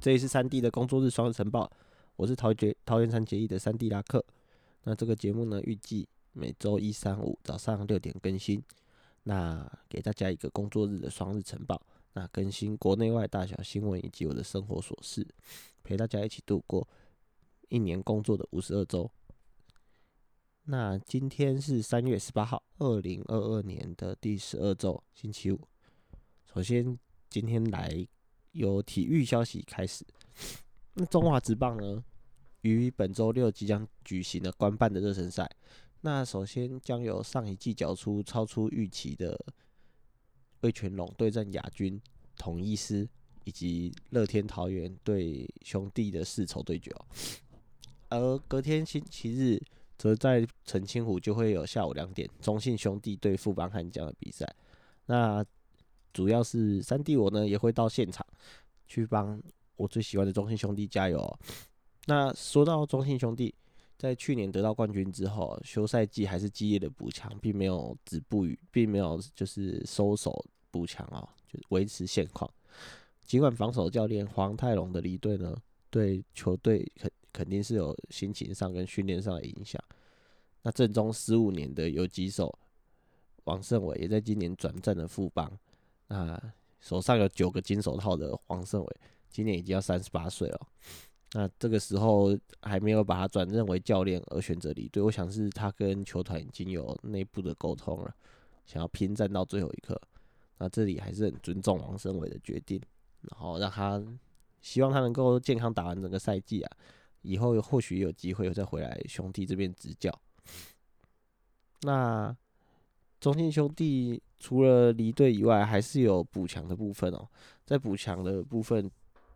这里是三 D 的工作日双日晨报，我是桃园桃园三结义的三 D 拉克。那这个节目呢，预计每周一、三、五早上六点更新。那给大家一个工作日的双日晨报，那更新国内外大小新闻以及我的生活琐事，陪大家一起度过一年工作的五十二周。那今天是三月十八号，二零二二年的第十二周，星期五。首先，今天来由体育消息开始。那中华职棒呢，于本周六即将举行的官办的热身赛。那首先将由上一季缴出超出预期的魏全龙对战亚军统一师，以及乐天桃园对兄弟的世仇对决哦。而隔天星期日。则在澄清湖就会有下午两点中信兄弟对富邦悍将的比赛，那主要是三弟我呢也会到现场去帮我最喜欢的中信兄弟加油。那说到中信兄弟，在去年得到冠军之后，休赛季还是激烈的补强，并没有止步于，并没有就是收手补强啊，就维持现况。尽管防守教练黄泰龙的离队呢，对球队肯。肯定是有心情上跟训练上的影响。那正中十五年的游击手王胜伟也在今年转战了富邦。那手上有九个金手套的王胜伟，今年已经要三十八岁了。那这个时候还没有把他转任为教练而选择离队，我想是他跟球团已经有内部的沟通了，想要拼战到最后一刻。那这里还是很尊重王胜伟的决定，然后让他希望他能够健康打完整个赛季啊。以后或许有机会再回来兄弟这边执教。那中信兄弟除了离队以外，还是有补强的部分哦。在补强的部分，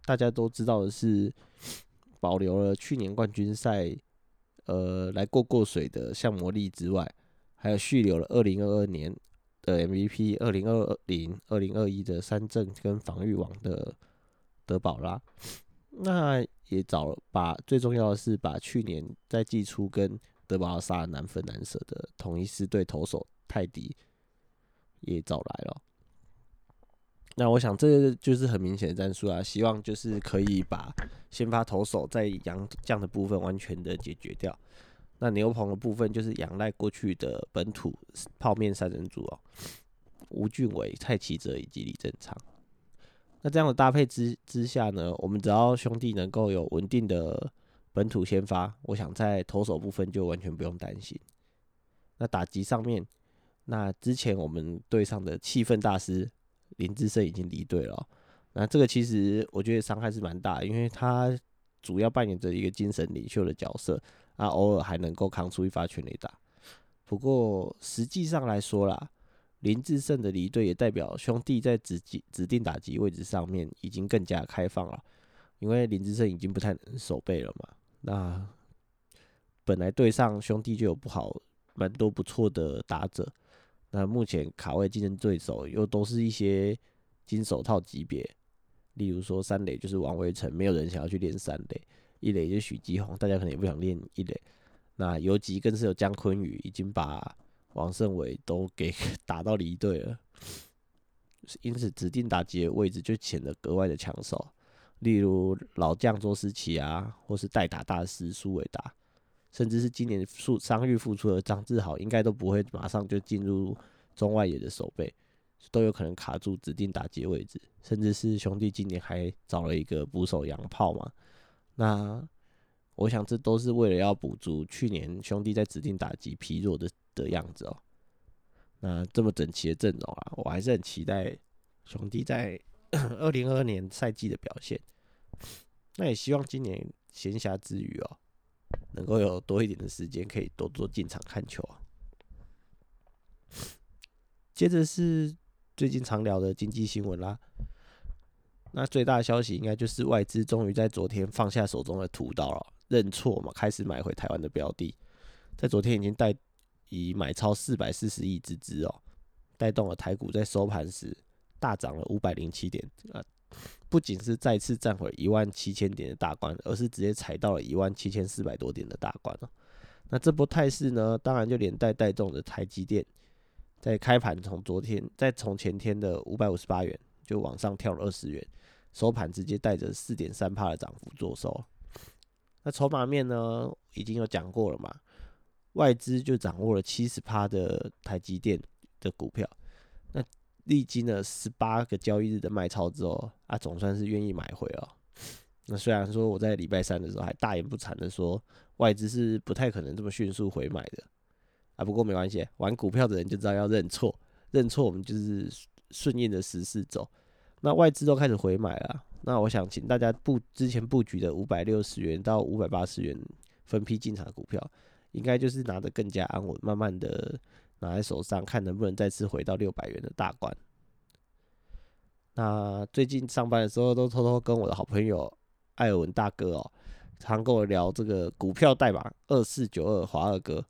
大家都知道的是保留了去年冠军赛呃来过过水的向魔力之外，还有续留了二零二二年的 MVP、二零二零、二零二一的三振跟防御王的德保拉。那也找了，把最重要的是把去年在季初跟德保拉杀难分难舍的同一师队投手泰迪也找来了。那我想这就是很明显的战术啊，希望就是可以把先发投手在杨将的部分完全的解决掉。那牛棚的部分就是仰赖过去的本土泡面三人组哦，吴俊伟、蔡奇哲以及李正昌。那这样的搭配之之下呢，我们只要兄弟能够有稳定的本土先发，我想在投手部分就完全不用担心。那打击上面，那之前我们队上的气氛大师林志胜已经离队了，那这个其实我觉得伤害是蛮大，因为他主要扮演着一个精神领袖的角色，啊，偶尔还能够扛出一发全垒打。不过实际上来说啦。林志胜的离队也代表兄弟在指指定打击位置上面已经更加开放了，因为林志胜已经不太能守备了嘛。那本来队上兄弟就有不好蛮多不错的打者，那目前卡位竞争对手又都是一些金手套级别，例如说三垒就是王威成，没有人想要去练三垒；一垒就许继宏，大家可能也不想练一垒。那游击更是有姜坤宇，已经把。王胜伟都给 打到离队了，因此指定打击的位置就显得格外的抢手。例如老将周思齐啊，或是代打大师苏伟达，甚至是今年复伤愈复出的张志豪，应该都不会马上就进入中外野的守备，都有可能卡住指定打击位置。甚至是兄弟今年还找了一个捕手洋炮嘛，那我想这都是为了要补足去年兄弟在指定打击疲弱的。的样子哦，那这么整齐的阵容啊，我还是很期待兄弟在二零二二年赛季的表现。那也希望今年闲暇之余哦，能够有多一点的时间，可以多多进场看球啊。接着是最近常聊的经济新闻啦。那最大的消息应该就是外资终于在昨天放下手中的屠刀了，认错嘛，开始买回台湾的标的，在昨天已经带。以买超四百四十亿之资哦，带动了台股在收盘时大涨了五百零七点啊！不仅是再次站回一万七千点的大关，而是直接踩到了一万七千四百多点的大关了。那这波态势呢，当然就连带带动着台积电在开盘从昨天再从前天的五百五十八元就往上跳了二十元，收盘直接带着四点三帕的涨幅做收。那筹码面呢，已经有讲过了嘛，外资就掌握了七十趴的台积电的股票。历经了十八个交易日的卖超之后，啊，总算是愿意买回哦。那虽然说我在礼拜三的时候还大言不惭的说，外资是不太可能这么迅速回买的，啊，不过没关系，玩股票的人就知道要认错，认错我们就是顺应着时势走。那外资都开始回买了，那我想请大家布之前布局的五百六十元到五百八十元分批进场的股票，应该就是拿得更加安稳，慢慢的拿在手上，看能不能再次回到六百元的大关。那最近上班的时候，都偷偷跟我的好朋友艾尔文大哥哦，常跟我聊这个股票代码二四九二华二哥。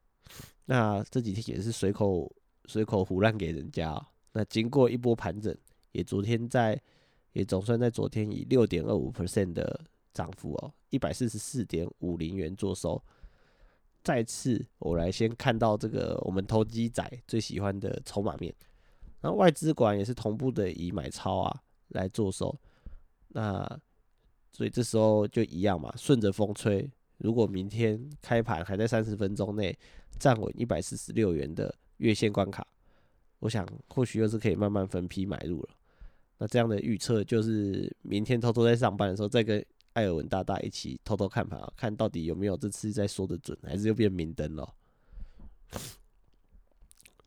那这几天也是随口随口胡乱给人家。那经过一波盘整，也昨天在也总算在昨天以六点二五 percent 的涨幅哦，一百四十四点五零元做收。再次我来先看到这个我们投机仔最喜欢的筹码面。那外资管也是同步的以买超啊来做收，那所以这时候就一样嘛，顺着风吹。如果明天开盘还在三十分钟内站稳一百四十六元的月线关卡，我想或许又是可以慢慢分批买入了。那这样的预测就是明天偷偷在上班的时候再跟艾尔文大大一起偷偷看盘啊，看到底有没有这次在说的准，还是又变明灯了。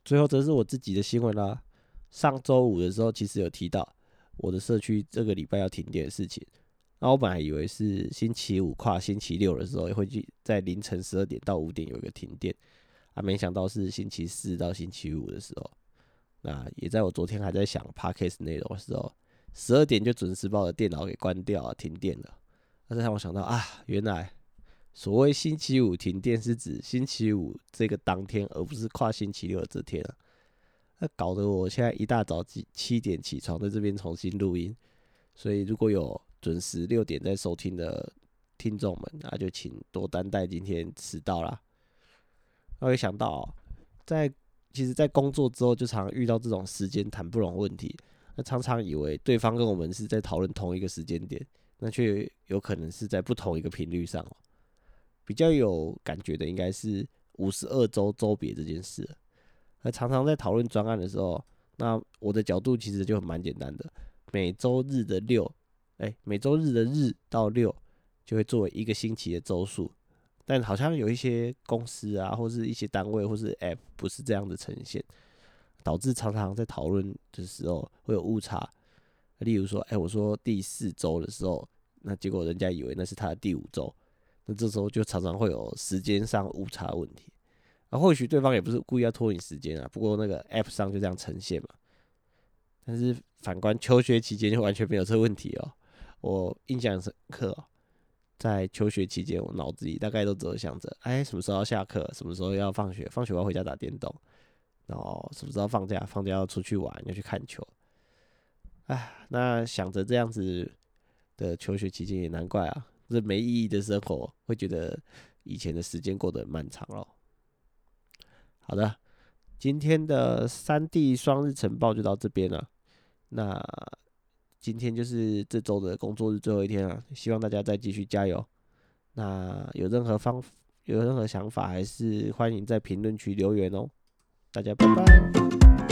最后则是我自己的新闻啦。上周五的时候，其实有提到我的社区这个礼拜要停电的事情。那我本来以为是星期五跨星期六的时候会去在凌晨十二点到五点有一个停电，啊，没想到是星期四到星期五的时候。那也在我昨天还在想 podcast 内容的时候，十二点就准时把我的电脑给关掉啊，停电了。那让我想到啊，原来所谓星期五停电是指星期五这个当天，而不是跨星期六的这天啊。那搞得我现在一大早七七点起床，在这边重新录音，所以如果有准时六点在收听的听众们，那就请多担待今天迟到啦。我也想到，在其实，在工作之后就常遇到这种时间谈不拢问题，那常常以为对方跟我们是在讨论同一个时间点，那却有可能是在不同一个频率上哦。比较有感觉的应该是五十二周周别这件事。那常常在讨论专案的时候，那我的角度其实就蛮简单的，每周日的六，哎，每周日的日到六就会作为一个星期的周数，但好像有一些公司啊，或是一些单位或是 App 不是这样的呈现，导致常常在讨论的时候会有误差。例如说，哎，我说第四周的时候，那结果人家以为那是他的第五周，那这时候就常常会有时间上误差问题。啊，或许对方也不是故意要拖你时间啊，不过那个 App 上就这样呈现嘛。但是反观求学期间就完全没有这个问题哦。我印象深刻哦，在求学期间，我脑子里大概都只有想着，哎，什么时候要下课，什么时候要放学，放学我要回家打电动，然后什么时候放假，放假要出去玩，要去看球。哎，那想着这样子的求学期间也难怪啊，这没意义的生活，会觉得以前的时间过得很漫长咯。好的，今天的三 D 双日晨报就到这边了。那今天就是这周的工作日最后一天了，希望大家再继续加油。那有任何方有任何想法，还是欢迎在评论区留言哦。大家拜拜。